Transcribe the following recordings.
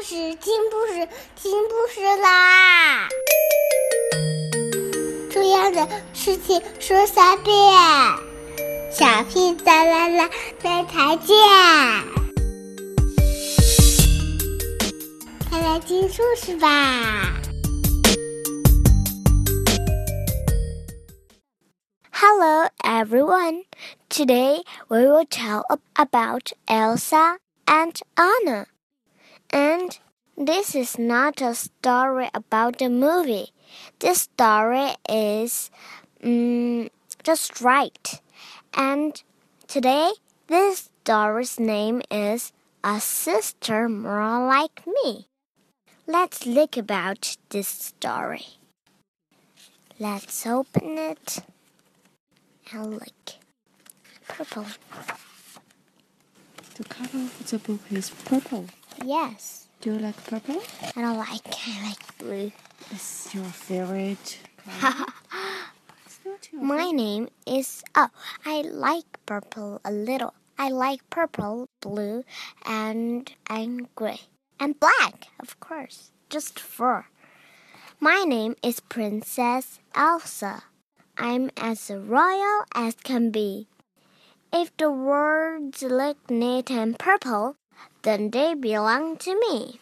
故事，听故事，听故事啦！重要的事情说三遍，小屁哒啦啦，明天见！快来听故事吧！Hello everyone. Today we will tell about Elsa and Anna. And this is not a story about the movie. This story is um, just right. And today, this story's name is A Sister More Like Me. Let's look about this story. Let's open it and look. Purple. The color of the book is purple. Yes. Do you like purple? I don't like. I like blue. It's your favorite color. your My favorite. name is. Oh, I like purple a little. I like purple, blue, and and gray and black, of course, just four. My name is Princess Elsa. I'm as royal as can be. If the words look neat and purple, then they belong to me.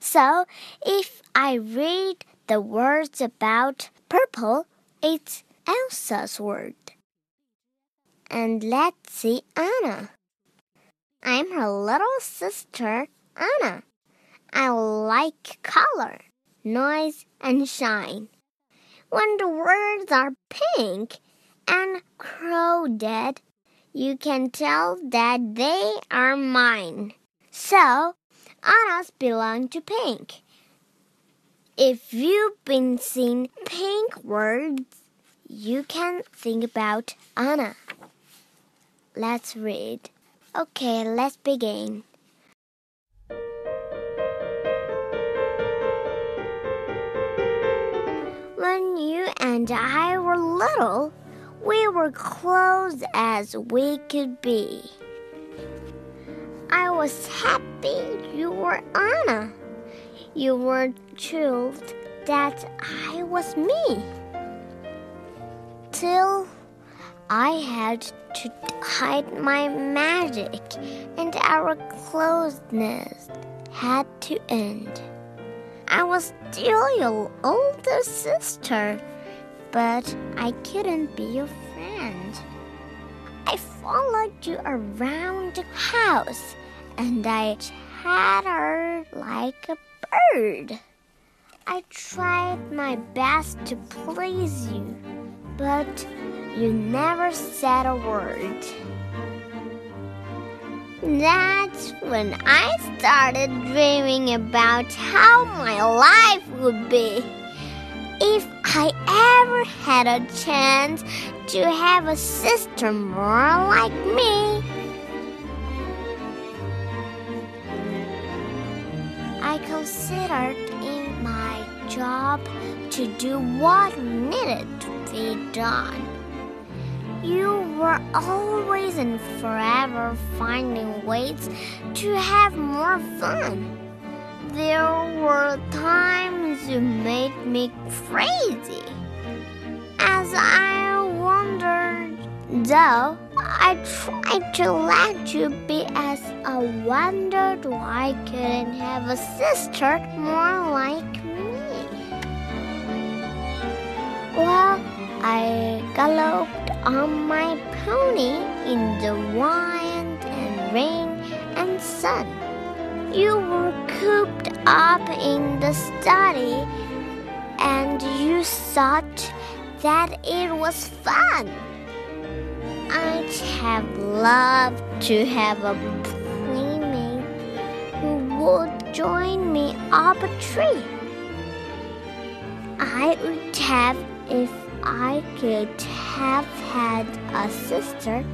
So if I read the words about purple, it's Elsa's word. And let's see Anna. I'm her little sister, Anna. I like color, noise, and shine. When the words are pink and crowded, you can tell that they are mine. So, Anna's belong to pink. If you've been seeing pink words, you can think about Anna. Let's read. Okay, let's begin. When you and I were little, we were close as we could be. I was happy you were Anna. You were thrilled that I was me. Till I had to hide my magic and our closeness had to end. I was still your older sister but I couldn't be your friend. I followed you around the house and I chattered like a bird. I tried my best to please you, but you never said a word. That's when I started dreaming about how my life would be. If I had a chance to have a sister more like me, I considered in my job to do what needed to be done. You were always and forever finding ways to have more fun. There were times you made me crazy. I wondered, though, I tried to let you be as I wondered why I couldn't have a sister more like me. Well, I galloped on my pony in the wind and rain and sun. You were cooped up in the study and you thought that it was fun. I'd have loved to have a playmate who would join me up a tree. I would have if I could have had a sister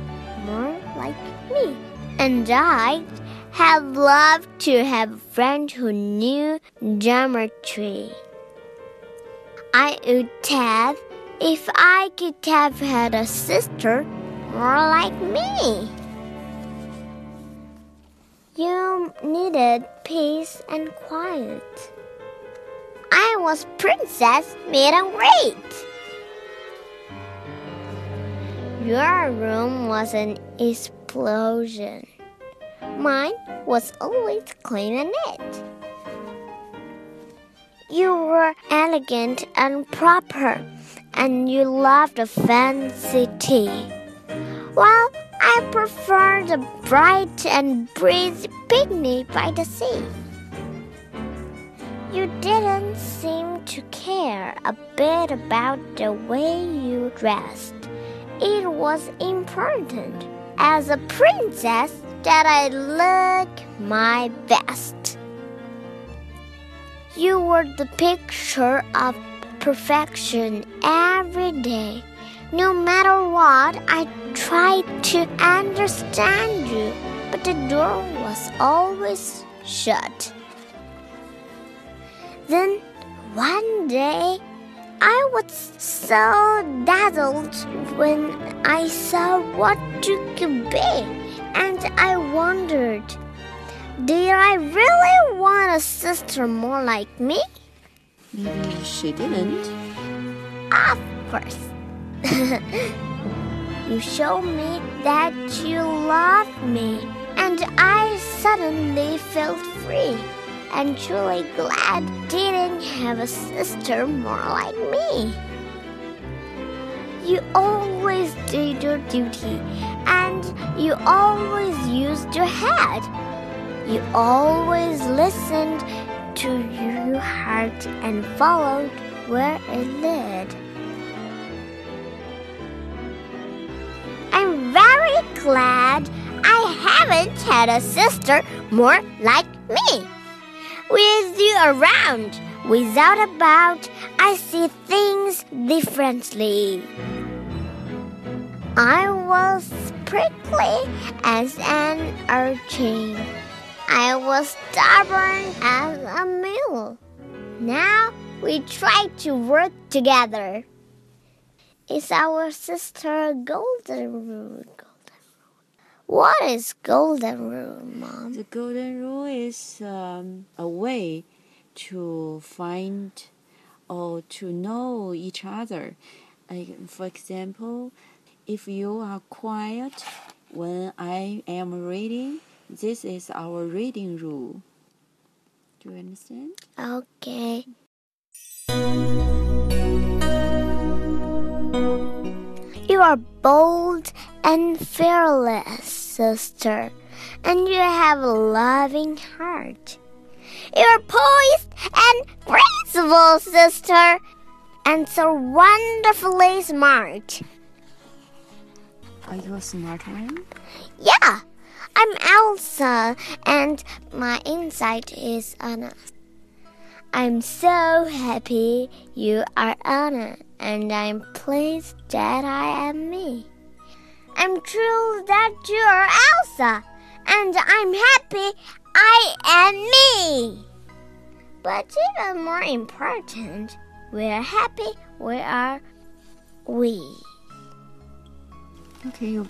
more like me. And I'd have loved to have a friend who knew geometry. I would have if I could have had a sister more like me. You needed peace and quiet. I was Princess Mid and Great. Your room was an explosion. Mine was always clean and neat. You were elegant and proper, and you loved the fancy tea. Well, I prefer the bright and breezy picnic by the sea. You didn't seem to care a bit about the way you dressed. It was important as a princess that I look my best. You were the picture of perfection every day. No matter what, I tried to understand you, but the door was always shut. Then one day, I was so dazzled when I saw what you could be, and I wondered, did I really want a sister more like me? Maybe she didn't. Of you showed me that you loved me, and I suddenly felt free and truly glad didn't have a sister more like me. You always did your duty, and you always used your head. You always listened to your heart and followed where it led. Glad I haven't had a sister more like me. With you around, without a doubt, I see things differently. I was prickly as an urchin. I was stubborn as a mule. Now we try to work together. It's our sister golden rule? What is golden rule, Mom? The golden rule is um, a way to find or to know each other. Like, for example, if you are quiet when I am reading, this is our reading rule. Do you understand? Okay. You are bold and fearless, sister, and you have a loving heart. You are poised and graceful, sister, and so wonderfully smart. Are you a smart one? Yeah, I'm Elsa, and my insight is Anna. I'm so happy you are Anna, and I'm pleased that I am me. I'm thrilled that you are Elsa, and I'm happy I am me. But even more important, we are happy we are we. Okay, you,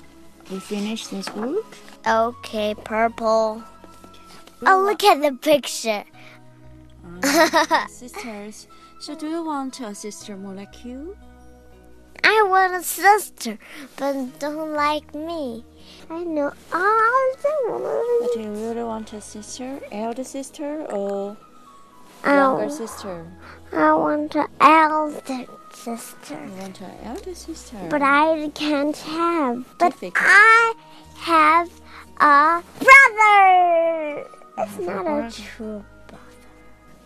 we finish this book. Okay, purple. Oh, look at the picture. Uh, sisters. So, do you want a sister more like you? I want a sister, but don't like me. I know all the But do you really want a sister, elder sister, or I, younger sister? I want an elder sister, You want an elder sister. but I can't have. But Difficult. I have a brother. It's not a true.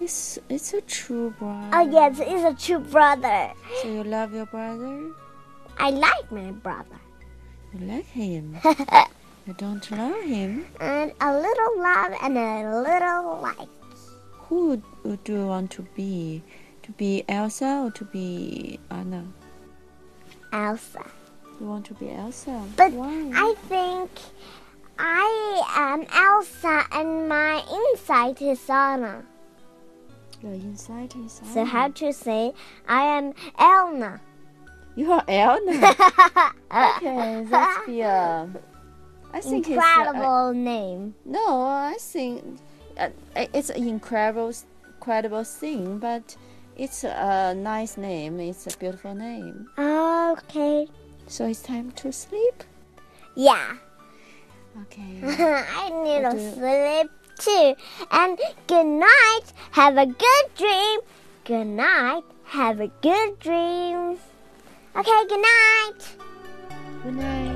It's it's a true brother. Oh yes, it's a true brother. So you love your brother? I like my brother, You like him? you don't love him? and a little love and a little like. Who would you want to be? To be Elsa or to be Anna? Elsa. You want to be Elsa? But Why? I think I am Elsa and my inside is Anna. Your inside Anna. So how to say I am Elna? You are Elna. okay, let's be a, I think incredible it's name. a, no. I think uh, it's an incredible, incredible thing, but it's a nice name. It's a beautiful name. Okay. So it's time to sleep. Yeah. Okay. I need to sleep too. And good night. Have a good dream. Good night. Have a good dream. Okay, good night. Good night.